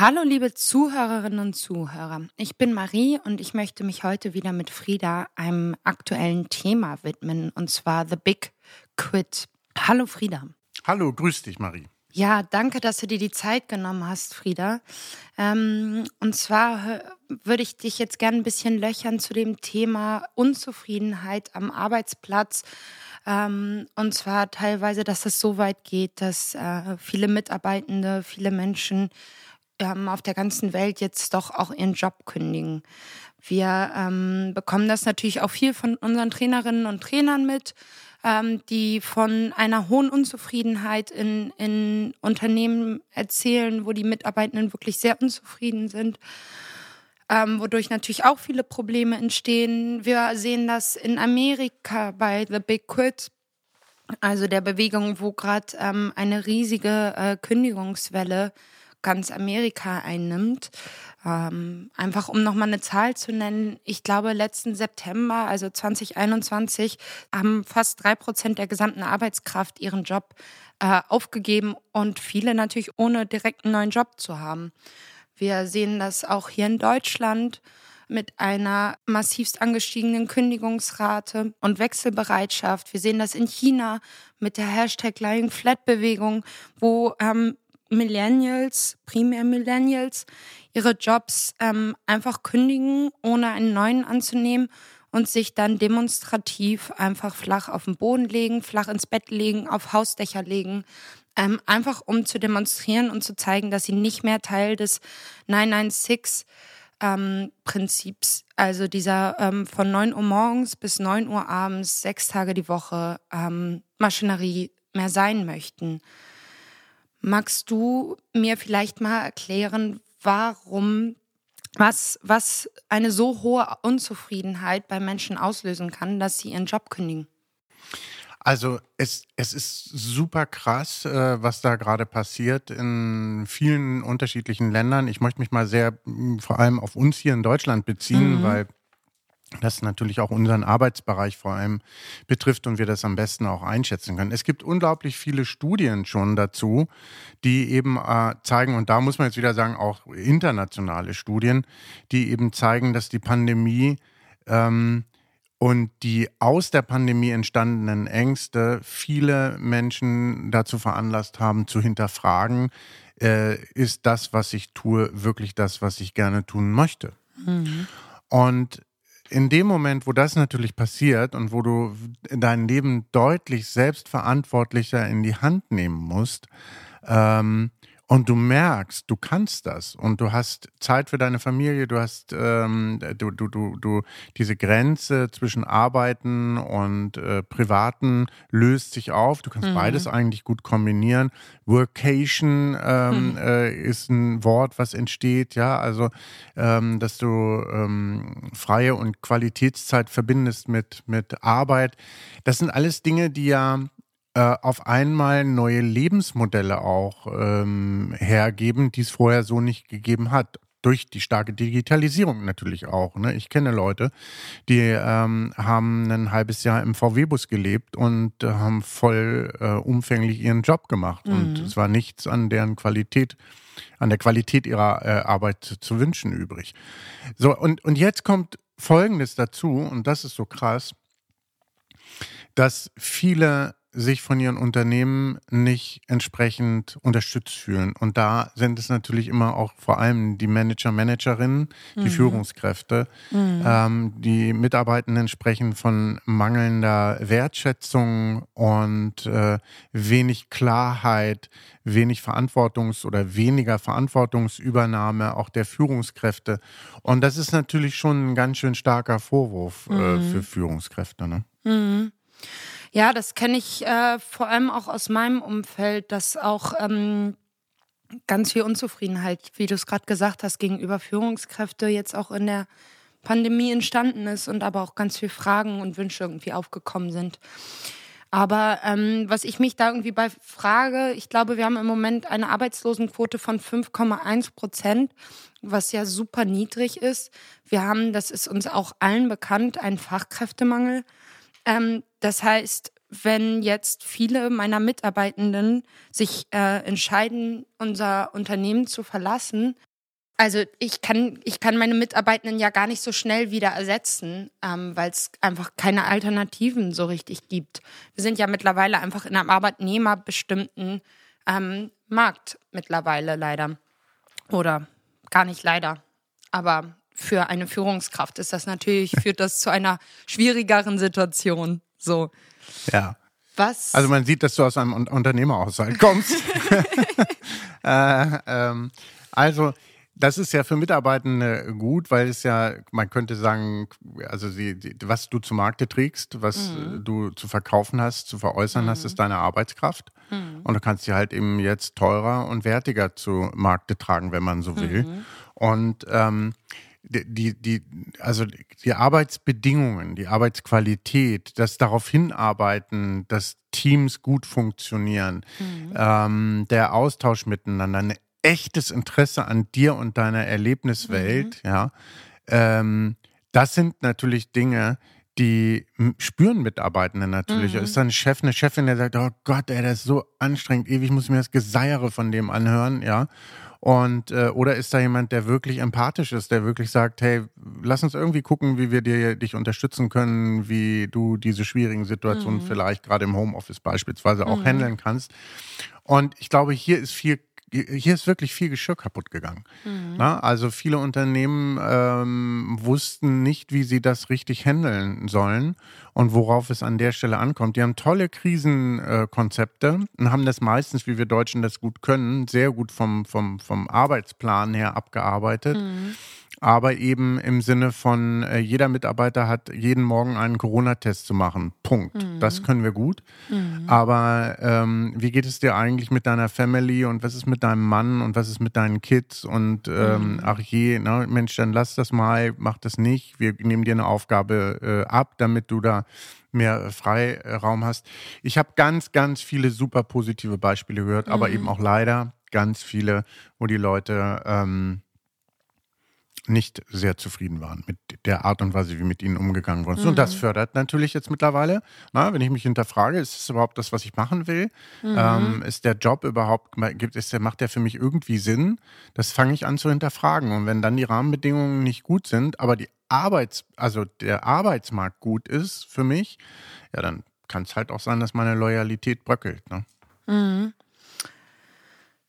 Hallo liebe Zuhörerinnen und Zuhörer, ich bin Marie und ich möchte mich heute wieder mit Frieda einem aktuellen Thema widmen, und zwar The Big Quit. Hallo Frieda. Hallo, grüß dich Marie. Ja, danke, dass du dir die Zeit genommen hast, Frieda. Ähm, und zwar würde ich dich jetzt gerne ein bisschen löchern zu dem Thema Unzufriedenheit am Arbeitsplatz. Ähm, und zwar teilweise, dass es so weit geht, dass äh, viele Mitarbeitende, viele Menschen ähm, auf der ganzen Welt jetzt doch auch ihren Job kündigen. Wir ähm, bekommen das natürlich auch viel von unseren Trainerinnen und Trainern mit, ähm, die von einer hohen Unzufriedenheit in, in Unternehmen erzählen, wo die Mitarbeitenden wirklich sehr unzufrieden sind. Ähm, wodurch natürlich auch viele Probleme entstehen. Wir sehen das in Amerika bei The Big Quit, also der Bewegung, wo gerade ähm, eine riesige äh, Kündigungswelle ganz Amerika einnimmt. Ähm, einfach um nochmal eine Zahl zu nennen, ich glaube, letzten September, also 2021, haben fast drei Prozent der gesamten Arbeitskraft ihren Job äh, aufgegeben und viele natürlich ohne direkt einen neuen Job zu haben. Wir sehen das auch hier in Deutschland mit einer massivst angestiegenen Kündigungsrate und Wechselbereitschaft. Wir sehen das in China mit der Hashtag Lying Flat Bewegung, wo ähm, Millennials, primär Millennials, ihre Jobs ähm, einfach kündigen, ohne einen neuen anzunehmen und sich dann demonstrativ einfach flach auf den Boden legen, flach ins Bett legen, auf Hausdächer legen, ähm, einfach um zu demonstrieren und zu zeigen, dass sie nicht mehr Teil des 996 ähm, Prinzips, also dieser ähm, von 9 Uhr morgens bis 9 Uhr abends, sechs Tage die Woche ähm, Maschinerie mehr sein möchten. Magst du mir vielleicht mal erklären, warum, was, was eine so hohe Unzufriedenheit bei Menschen auslösen kann, dass sie ihren Job kündigen? Also es, es ist super krass, äh, was da gerade passiert in vielen unterschiedlichen Ländern. Ich möchte mich mal sehr vor allem auf uns hier in Deutschland beziehen, mhm. weil das natürlich auch unseren Arbeitsbereich vor allem betrifft und wir das am besten auch einschätzen können. Es gibt unglaublich viele Studien schon dazu, die eben äh, zeigen, und da muss man jetzt wieder sagen, auch internationale Studien, die eben zeigen, dass die Pandemie ähm, und die aus der Pandemie entstandenen Ängste viele Menschen dazu veranlasst haben, zu hinterfragen, äh, ist das, was ich tue, wirklich das, was ich gerne tun möchte? Mhm. Und in dem Moment, wo das natürlich passiert und wo du dein Leben deutlich selbstverantwortlicher in die Hand nehmen musst, ähm, und du merkst, du kannst das und du hast Zeit für deine Familie, du hast ähm, du, du, du, du diese Grenze zwischen Arbeiten und äh, Privaten löst sich auf. Du kannst mhm. beides eigentlich gut kombinieren. Workation ähm, mhm. äh, ist ein Wort, was entsteht, ja, also ähm, dass du ähm, freie und Qualitätszeit verbindest mit mit Arbeit. Das sind alles Dinge, die ja äh, auf einmal neue Lebensmodelle auch ähm, hergeben, die es vorher so nicht gegeben hat. Durch die starke Digitalisierung natürlich auch. Ne? Ich kenne Leute, die ähm, haben ein halbes Jahr im VW-Bus gelebt und äh, haben voll äh, umfänglich ihren Job gemacht. Mhm. Und es war nichts an deren Qualität, an der Qualität ihrer äh, Arbeit zu wünschen übrig. So, und, und jetzt kommt Folgendes dazu, und das ist so krass, dass viele sich von ihren Unternehmen nicht entsprechend unterstützt fühlen. Und da sind es natürlich immer auch vor allem die Manager, Managerinnen, die mhm. Führungskräfte. Mhm. Ähm, die Mitarbeitenden sprechen von mangelnder Wertschätzung und äh, wenig Klarheit, wenig Verantwortungs- oder weniger Verantwortungsübernahme auch der Führungskräfte. Und das ist natürlich schon ein ganz schön starker Vorwurf äh, mhm. für Führungskräfte. Ne? Ja, das kenne ich äh, vor allem auch aus meinem Umfeld, dass auch ähm, ganz viel Unzufriedenheit, wie du es gerade gesagt hast, gegenüber Führungskräfte jetzt auch in der Pandemie entstanden ist und aber auch ganz viel Fragen und Wünsche irgendwie aufgekommen sind. Aber ähm, was ich mich da irgendwie bei frage, ich glaube, wir haben im Moment eine Arbeitslosenquote von 5,1 Prozent, was ja super niedrig ist. Wir haben, das ist uns auch allen bekannt, einen Fachkräftemangel. Ähm, das heißt, wenn jetzt viele meiner Mitarbeitenden sich äh, entscheiden, unser Unternehmen zu verlassen. Also ich kann, ich kann meine Mitarbeitenden ja gar nicht so schnell wieder ersetzen, ähm, weil es einfach keine Alternativen so richtig gibt. Wir sind ja mittlerweile einfach in einem arbeitnehmerbestimmten ähm, Markt mittlerweile leider. Oder gar nicht leider. Aber für eine Führungskraft ist das natürlich, führt das zu einer schwierigeren Situation. So. Ja. Was? Also man sieht, dass du aus einem Unternehmerhaushalt kommst. äh, ähm, also das ist ja für Mitarbeitende gut, weil es ja, man könnte sagen, also sie, was du zu Markte trägst, was mhm. du zu verkaufen hast, zu veräußern mhm. hast, ist deine Arbeitskraft. Mhm. Und du kannst sie halt eben jetzt teurer und wertiger zu Markte tragen, wenn man so will. Mhm. Und ähm, die, die, also die Arbeitsbedingungen, die Arbeitsqualität, das darauf hinarbeiten, dass Teams gut funktionieren, mhm. ähm, der Austausch miteinander, ein echtes Interesse an dir und deiner Erlebniswelt, mhm. ja, ähm, das sind natürlich Dinge, die spüren Mitarbeitende natürlich. Mhm. Ist da ein Chef, eine Chefin, der sagt, oh Gott, ey, das ist so anstrengend, ewig muss ich mir das Geseiere von dem anhören, ja. Und äh, oder ist da jemand, der wirklich empathisch ist, der wirklich sagt, hey, lass uns irgendwie gucken, wie wir dir dich unterstützen können, wie du diese schwierigen Situationen mhm. vielleicht gerade im Homeoffice beispielsweise auch mhm. handeln kannst. Und ich glaube, hier ist viel hier ist wirklich viel Geschirr kaputt gegangen. Mhm. Na, also viele Unternehmen ähm, wussten nicht, wie sie das richtig handeln sollen und worauf es an der Stelle ankommt. Die haben tolle Krisenkonzepte äh, und haben das meistens, wie wir Deutschen das gut können, sehr gut vom, vom, vom Arbeitsplan her abgearbeitet. Mhm aber eben im Sinne von, äh, jeder Mitarbeiter hat jeden Morgen einen Corona-Test zu machen. Punkt. Mhm. Das können wir gut. Mhm. Aber ähm, wie geht es dir eigentlich mit deiner Family und was ist mit deinem Mann und was ist mit deinen Kids? Und ähm, mhm. ach je, ne, Mensch, dann lass das mal, mach das nicht. Wir nehmen dir eine Aufgabe äh, ab, damit du da mehr Freiraum hast. Ich habe ganz, ganz viele super positive Beispiele gehört, aber mhm. eben auch leider ganz viele, wo die Leute ähm, nicht sehr zufrieden waren mit der Art und Weise, wie mit ihnen umgegangen wurde. Mhm. Und das mhm. fördert natürlich jetzt mittlerweile, na, wenn ich mich hinterfrage, ist es überhaupt das, was ich machen will? Mhm. Ähm, ist der Job überhaupt, gibt, der, macht der für mich irgendwie Sinn? Das fange ich an zu hinterfragen. Und wenn dann die Rahmenbedingungen nicht gut sind, aber die Arbeits-, also der Arbeitsmarkt gut ist für mich, ja, dann kann es halt auch sein, dass meine Loyalität bröckelt. Ne? Mhm.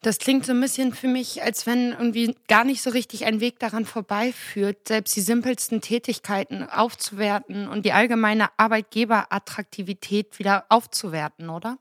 Das klingt so ein bisschen für mich, als wenn irgendwie gar nicht so richtig ein Weg daran vorbeiführt, selbst die simpelsten Tätigkeiten aufzuwerten und die allgemeine Arbeitgeberattraktivität wieder aufzuwerten, oder?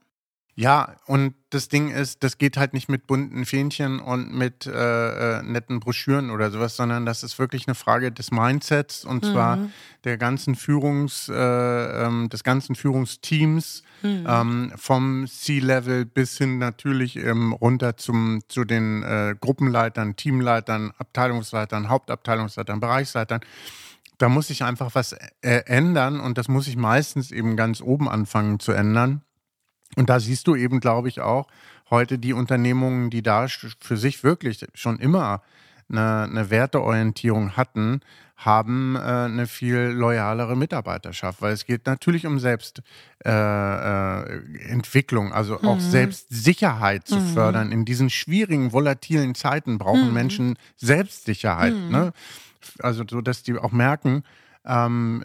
Ja, und das Ding ist, das geht halt nicht mit bunten Fähnchen und mit äh, äh, netten Broschüren oder sowas, sondern das ist wirklich eine Frage des Mindsets und mhm. zwar der ganzen Führungs, äh, ähm, des ganzen Führungsteams mhm. ähm, vom C-Level bis hin natürlich ähm, runter zum, zu den äh, Gruppenleitern, Teamleitern, Abteilungsleitern, Hauptabteilungsleitern, Bereichsleitern da muss sich einfach was äh, ändern und das muss sich meistens eben ganz oben anfangen zu ändern. Und da siehst du eben, glaube ich, auch heute die Unternehmungen, die da für sich wirklich schon immer eine, eine Werteorientierung hatten, haben äh, eine viel loyalere Mitarbeiterschaft, weil es geht natürlich um Selbstentwicklung, äh, äh, also auch mhm. Selbstsicherheit zu mhm. fördern. In diesen schwierigen, volatilen Zeiten brauchen mhm. Menschen Selbstsicherheit. Mhm. Ne? Also so, dass die auch merken, ähm,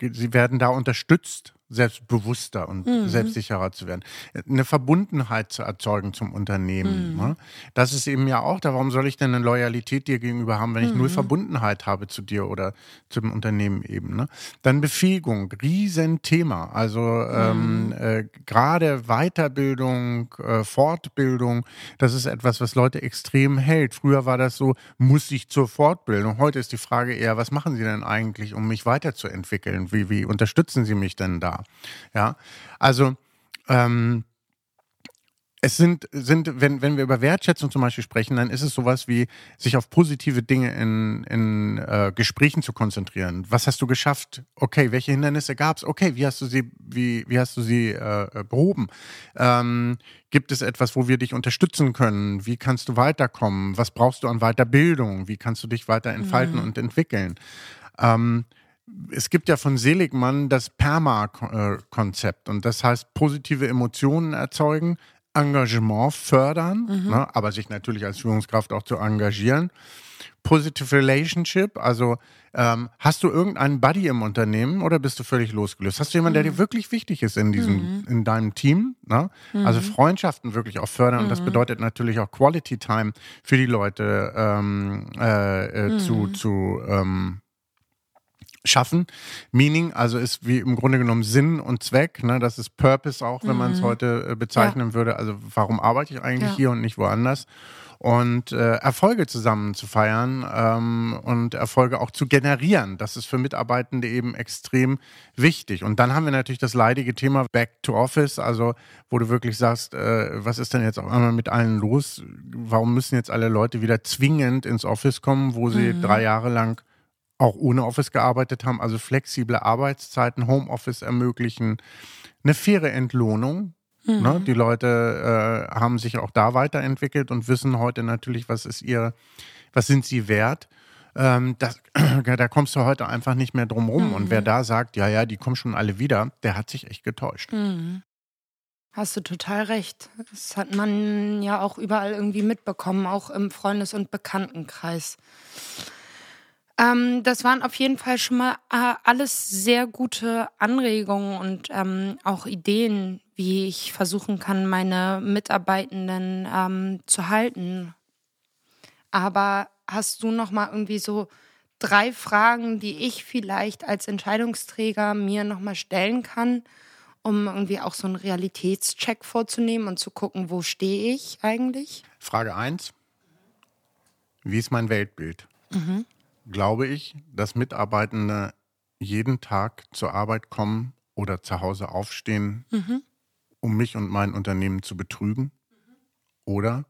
sie werden da unterstützt selbstbewusster und mhm. selbstsicherer zu werden. Eine Verbundenheit zu erzeugen zum Unternehmen. Mhm. Ne? Das ist eben ja auch da, warum soll ich denn eine Loyalität dir gegenüber haben, wenn ich mhm. null Verbundenheit habe zu dir oder zum Unternehmen eben. Ne? Dann Befähigung, Riesenthema. Also ähm, mhm. äh, gerade Weiterbildung, äh, Fortbildung, das ist etwas, was Leute extrem hält. Früher war das so, muss ich zur Fortbildung. Heute ist die Frage eher, was machen Sie denn eigentlich, um mich weiterzuentwickeln? Wie, wie unterstützen Sie mich denn da? Ja, also ähm, es sind, sind wenn, wenn wir über Wertschätzung zum Beispiel sprechen, dann ist es sowas wie, sich auf positive Dinge in, in äh, Gesprächen zu konzentrieren. Was hast du geschafft? Okay, welche Hindernisse gab es? Okay, wie hast du sie, wie, wie hast du sie äh, behoben? Ähm, gibt es etwas, wo wir dich unterstützen können? Wie kannst du weiterkommen? Was brauchst du an Weiterbildung? Wie kannst du dich weiter entfalten mhm. und entwickeln? Ähm, es gibt ja von Seligmann das PERMA-Konzept und das heißt positive Emotionen erzeugen, Engagement fördern, mhm. ne, aber sich natürlich als Führungskraft auch zu engagieren. Positive Relationship, also ähm, hast du irgendeinen Buddy im Unternehmen oder bist du völlig losgelöst? Hast du jemanden, der dir mhm. wirklich wichtig ist in diesem, mhm. in deinem Team? Ne? Also mhm. Freundschaften wirklich auch fördern. Und das mhm. bedeutet natürlich auch Quality Time für die Leute ähm, äh, äh, zu, mhm. zu ähm, schaffen. Meaning, also ist wie im Grunde genommen Sinn und Zweck. Ne? Das ist Purpose auch, wenn man es heute äh, bezeichnen ja. würde. Also warum arbeite ich eigentlich ja. hier und nicht woanders? und äh, Erfolge zusammen zu feiern ähm, und Erfolge auch zu generieren. Das ist für Mitarbeitende eben extrem wichtig. Und dann haben wir natürlich das leidige Thema Back to Office, also wo du wirklich sagst, äh, was ist denn jetzt auf einmal mit allen los? Warum müssen jetzt alle Leute wieder zwingend ins Office kommen, wo sie mhm. drei Jahre lang auch ohne Office gearbeitet haben, also flexible Arbeitszeiten, Homeoffice ermöglichen, eine faire Entlohnung, Ne? Mhm. Ne? Die Leute äh, haben sich auch da weiterentwickelt und wissen heute natürlich, was ist ihr, was sind sie wert. Ähm, das, da kommst du heute einfach nicht mehr drum rum. Mhm. Und wer mhm. da sagt, ja, ja, die kommen schon alle wieder, der hat sich echt getäuscht. Mhm. Hast du total recht. Das hat man ja auch überall irgendwie mitbekommen, auch im Freundes- und Bekanntenkreis. Ähm, das waren auf jeden Fall schon mal äh, alles sehr gute Anregungen und ähm, auch Ideen, wie ich versuchen kann, meine Mitarbeitenden ähm, zu halten. Aber hast du noch mal irgendwie so drei Fragen, die ich vielleicht als Entscheidungsträger mir noch mal stellen kann, um irgendwie auch so einen Realitätscheck vorzunehmen und zu gucken, wo stehe ich eigentlich? Frage 1. Wie ist mein Weltbild? Mhm. Glaube ich, dass Mitarbeitende jeden Tag zur Arbeit kommen oder zu Hause aufstehen, mhm um mich und mein Unternehmen zu betrügen? Oder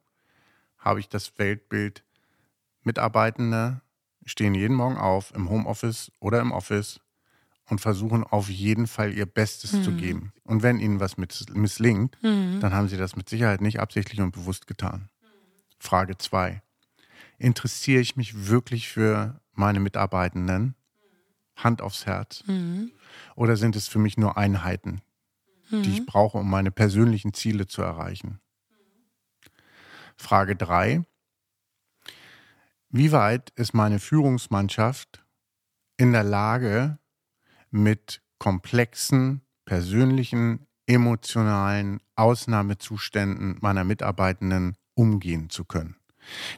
habe ich das Weltbild, Mitarbeitende stehen jeden Morgen auf im Homeoffice oder im Office und versuchen auf jeden Fall ihr Bestes mhm. zu geben. Und wenn ihnen was misslingt, mhm. dann haben sie das mit Sicherheit nicht absichtlich und bewusst getan. Frage 2. Interessiere ich mich wirklich für meine Mitarbeitenden? Hand aufs Herz. Mhm. Oder sind es für mich nur Einheiten, mhm. die ich mhm. brauche, um meine persönlichen Ziele zu erreichen. Frage 3. Wie weit ist meine Führungsmannschaft in der Lage, mit komplexen, persönlichen, emotionalen Ausnahmezuständen meiner Mitarbeitenden umgehen zu können?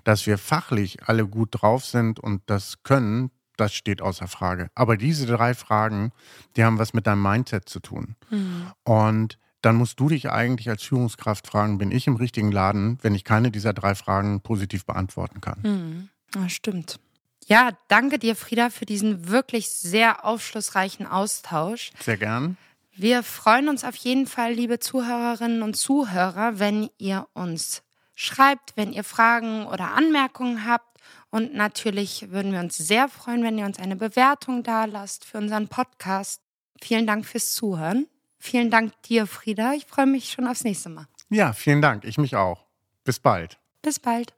Dass wir fachlich alle gut drauf sind und das können, das steht außer Frage. Aber diese drei Fragen, die haben was mit deinem Mindset zu tun. Mhm. Und dann musst du dich eigentlich als Führungskraft fragen, bin ich im richtigen Laden, wenn ich keine dieser drei Fragen positiv beantworten kann. Mhm. Ja, stimmt. Ja, danke dir, Frieda, für diesen wirklich sehr aufschlussreichen Austausch. Sehr gern. Wir freuen uns auf jeden Fall, liebe Zuhörerinnen und Zuhörer, wenn ihr uns schreibt, wenn ihr Fragen oder Anmerkungen habt. Und natürlich würden wir uns sehr freuen, wenn ihr uns eine Bewertung da lasst für unseren Podcast. Vielen Dank fürs Zuhören. Vielen Dank dir, Frieda. Ich freue mich schon aufs nächste Mal. Ja, vielen Dank. Ich mich auch. Bis bald. Bis bald.